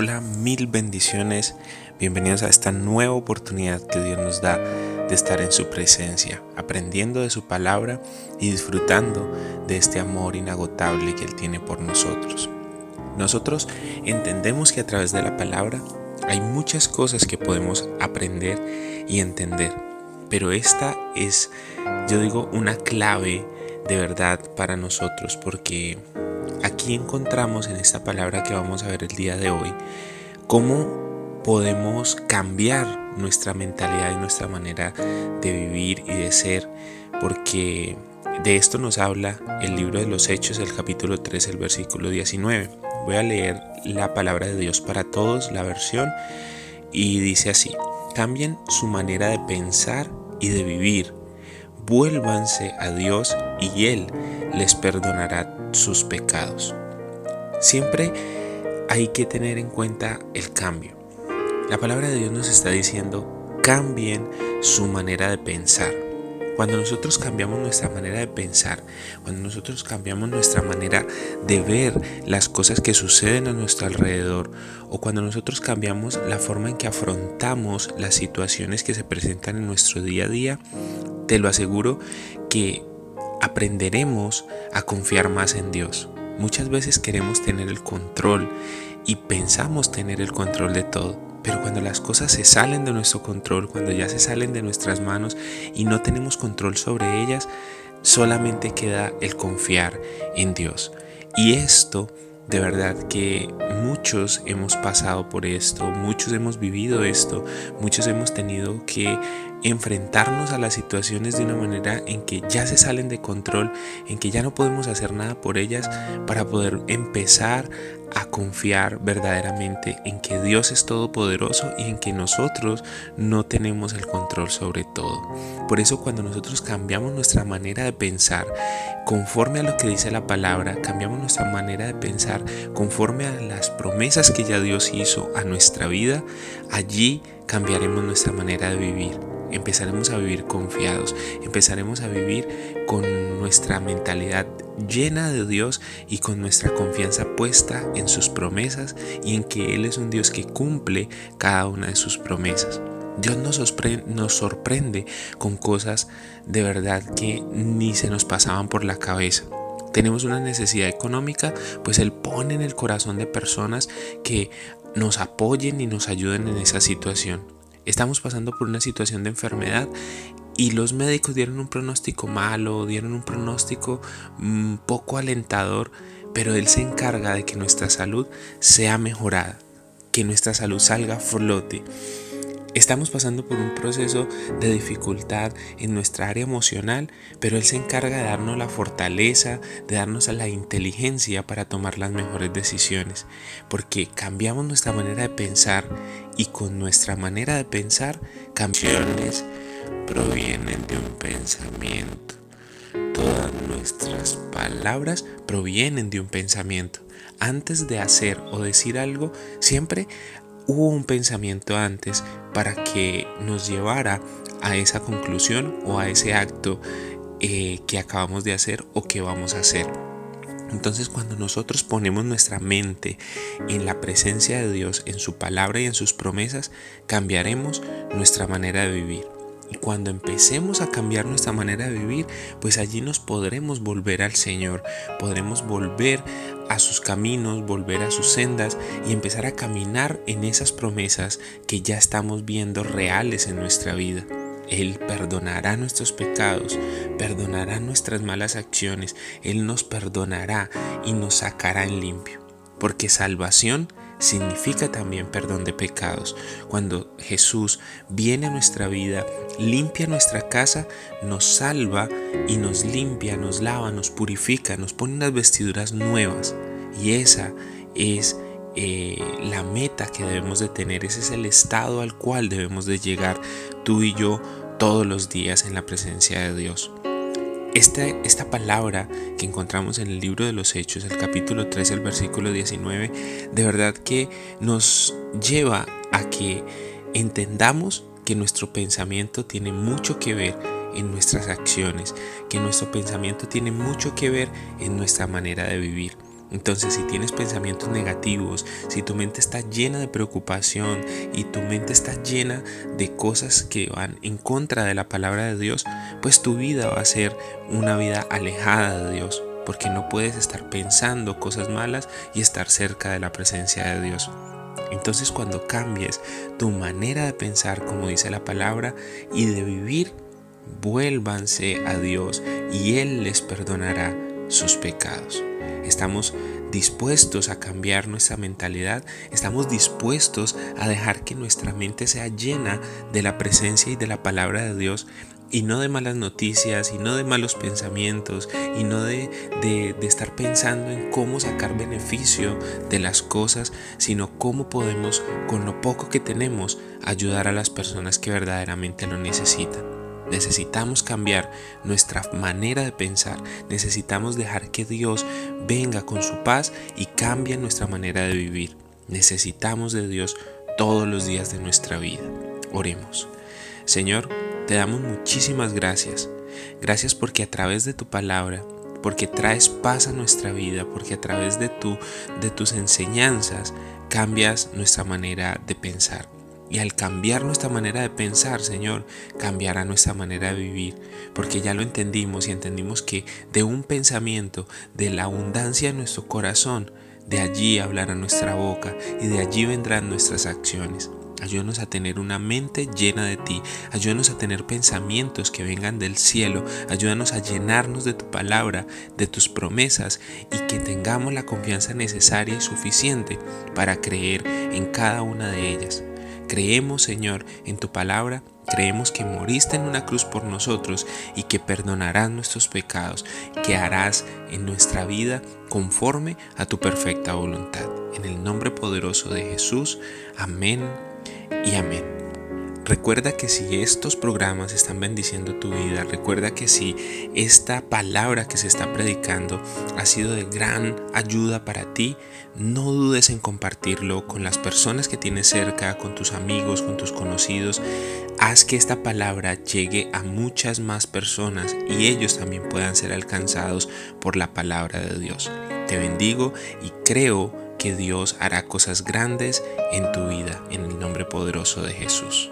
Hola, mil bendiciones. Bienvenidos a esta nueva oportunidad que Dios nos da de estar en su presencia, aprendiendo de su palabra y disfrutando de este amor inagotable que Él tiene por nosotros. Nosotros entendemos que a través de la palabra hay muchas cosas que podemos aprender y entender, pero esta es, yo digo, una clave de verdad para nosotros porque aquí encontramos en esta palabra que vamos a ver el día de hoy cómo podemos cambiar nuestra mentalidad y nuestra manera de vivir y de ser, porque de esto nos habla el libro de los Hechos, el capítulo 3, el versículo 19. Voy a leer la palabra de Dios para todos, la versión, y dice así, cambien su manera de pensar y de vivir, vuélvanse a Dios y Él les perdonará sus pecados. Siempre hay que tener en cuenta el cambio. La palabra de Dios nos está diciendo, cambien su manera de pensar. Cuando nosotros cambiamos nuestra manera de pensar, cuando nosotros cambiamos nuestra manera de ver las cosas que suceden a nuestro alrededor, o cuando nosotros cambiamos la forma en que afrontamos las situaciones que se presentan en nuestro día a día, te lo aseguro que aprenderemos a confiar más en Dios. Muchas veces queremos tener el control y pensamos tener el control de todo. Pero cuando las cosas se salen de nuestro control, cuando ya se salen de nuestras manos y no tenemos control sobre ellas, solamente queda el confiar en Dios. Y esto de verdad que muchos hemos pasado por esto, muchos hemos vivido esto, muchos hemos tenido que enfrentarnos a las situaciones de una manera en que ya se salen de control, en que ya no podemos hacer nada por ellas para poder empezar a confiar verdaderamente en que Dios es todopoderoso y en que nosotros no tenemos el control sobre todo. Por eso cuando nosotros cambiamos nuestra manera de pensar conforme a lo que dice la palabra, cambiamos nuestra manera de pensar conforme a las promesas que ya Dios hizo a nuestra vida, allí cambiaremos nuestra manera de vivir empezaremos a vivir confiados, empezaremos a vivir con nuestra mentalidad llena de Dios y con nuestra confianza puesta en sus promesas y en que Él es un Dios que cumple cada una de sus promesas. Dios nos nos sorprende con cosas de verdad que ni se nos pasaban por la cabeza tenemos una necesidad económica, pues Él pone en el corazón de personas que nos apoyen y nos ayuden en esa situación. Estamos pasando por una situación de enfermedad y los médicos dieron un pronóstico malo, dieron un pronóstico mm, poco alentador, pero Él se encarga de que nuestra salud sea mejorada, que nuestra salud salga a flote. Estamos pasando por un proceso de dificultad en nuestra área emocional, pero Él se encarga de darnos la fortaleza, de darnos la inteligencia para tomar las mejores decisiones, porque cambiamos nuestra manera de pensar y con nuestra manera de pensar, cambios provienen de un pensamiento. Todas nuestras palabras provienen de un pensamiento. Antes de hacer o decir algo, siempre hubo un pensamiento antes para que nos llevara a esa conclusión o a ese acto eh, que acabamos de hacer o que vamos a hacer. Entonces cuando nosotros ponemos nuestra mente en la presencia de Dios, en su palabra y en sus promesas, cambiaremos nuestra manera de vivir. Y cuando empecemos a cambiar nuestra manera de vivir, pues allí nos podremos volver al Señor, podremos volver a sus caminos, volver a sus sendas y empezar a caminar en esas promesas que ya estamos viendo reales en nuestra vida. Él perdonará nuestros pecados, perdonará nuestras malas acciones, Él nos perdonará y nos sacará en limpio. Porque salvación significa también perdón de pecados. Cuando Jesús viene a nuestra vida, limpia nuestra casa, nos salva y nos limpia, nos lava, nos purifica, nos pone unas vestiduras nuevas. Y esa es eh, la meta que debemos de tener, ese es el estado al cual debemos de llegar tú y yo todos los días en la presencia de Dios. Esta, esta, palabra que encontramos en el libro de los Hechos, el capítulo 3, el versículo 19, de verdad que nos lleva a que entendamos que nuestro pensamiento tiene mucho que ver en nuestras acciones, que nuestro pensamiento tiene mucho que ver en nuestra manera de vivir. Entonces, si tienes pensamientos negativos, si tu mente está llena de preocupación y tu mente está llena de cosas que van en contra de la palabra de Dios, pues tu vida va a ser una vida alejada de Dios, porque no puedes estar pensando cosas malas y estar cerca de la presencia de Dios. Entonces cuando cambies tu manera de pensar, como dice la palabra, y de vivir, vuélvanse a Dios y Él les perdonará sus pecados. Estamos dispuestos a cambiar nuestra mentalidad, estamos dispuestos a dejar que nuestra mente sea llena de la presencia y de la palabra de Dios y no de malas noticias y no de malos pensamientos y no de, de, estar pensando en cómo sacar beneficio de las cosas, sino cómo podemos con lo poco que tenemos ayudar a las personas que verdaderamente lo necesitan. Necesitamos cambiar nuestra manera de pensar. Necesitamos dejar que Dios venga con su paz y cambie nuestra manera de vivir. Necesitamos de Dios todos los días de nuestra vida. Oremos. Señor, te damos muchísimas gracias. Gracias porque a través de tu palabra, porque traes paz a nuestra vida, porque a través de tu de tus enseñanzas cambias nuestra manera de pensar. Y al cambiar nuestra manera de pensar, Señor, cambiará nuestra manera de vivir, porque ya lo entendimos y entendimos que de un pensamiento, de la abundancia de nuestro corazón, de allí hablará nuestra boca y de allí vendrán nuestras acciones. Ayúdanos a tener una mente llena de ti. Ayúdanos a tener pensamientos que vengan del cielo. Ayúdanos a llenarnos de tu palabra, de tus promesas y que tengamos la confianza necesaria y suficiente para creer en cada una de ellas. Creemos, Señor, en tu palabra. Creemos que moriste en una cruz por nosotros y que perdonarás nuestros pecados, que harás en nuestra vida conforme a tu perfecta voluntad. En el nombre poderoso de Jesús. Amén y amén. Recuerda que si estos programas están bendiciendo tu vida, recuerda que si esta palabra que se está predicando ha sido de gran ayuda para ti, no dudes en compartirlo con las personas que tienes cerca, con tus amigos, con tus conocidos. Haz que esta palabra llegue a muchas más personas y ellos también puedan ser alcanzados por la palabra de Dios. Te bendigo y creo que Dios hará cosas grandes en tu vida en el nombre poderoso de Jesús.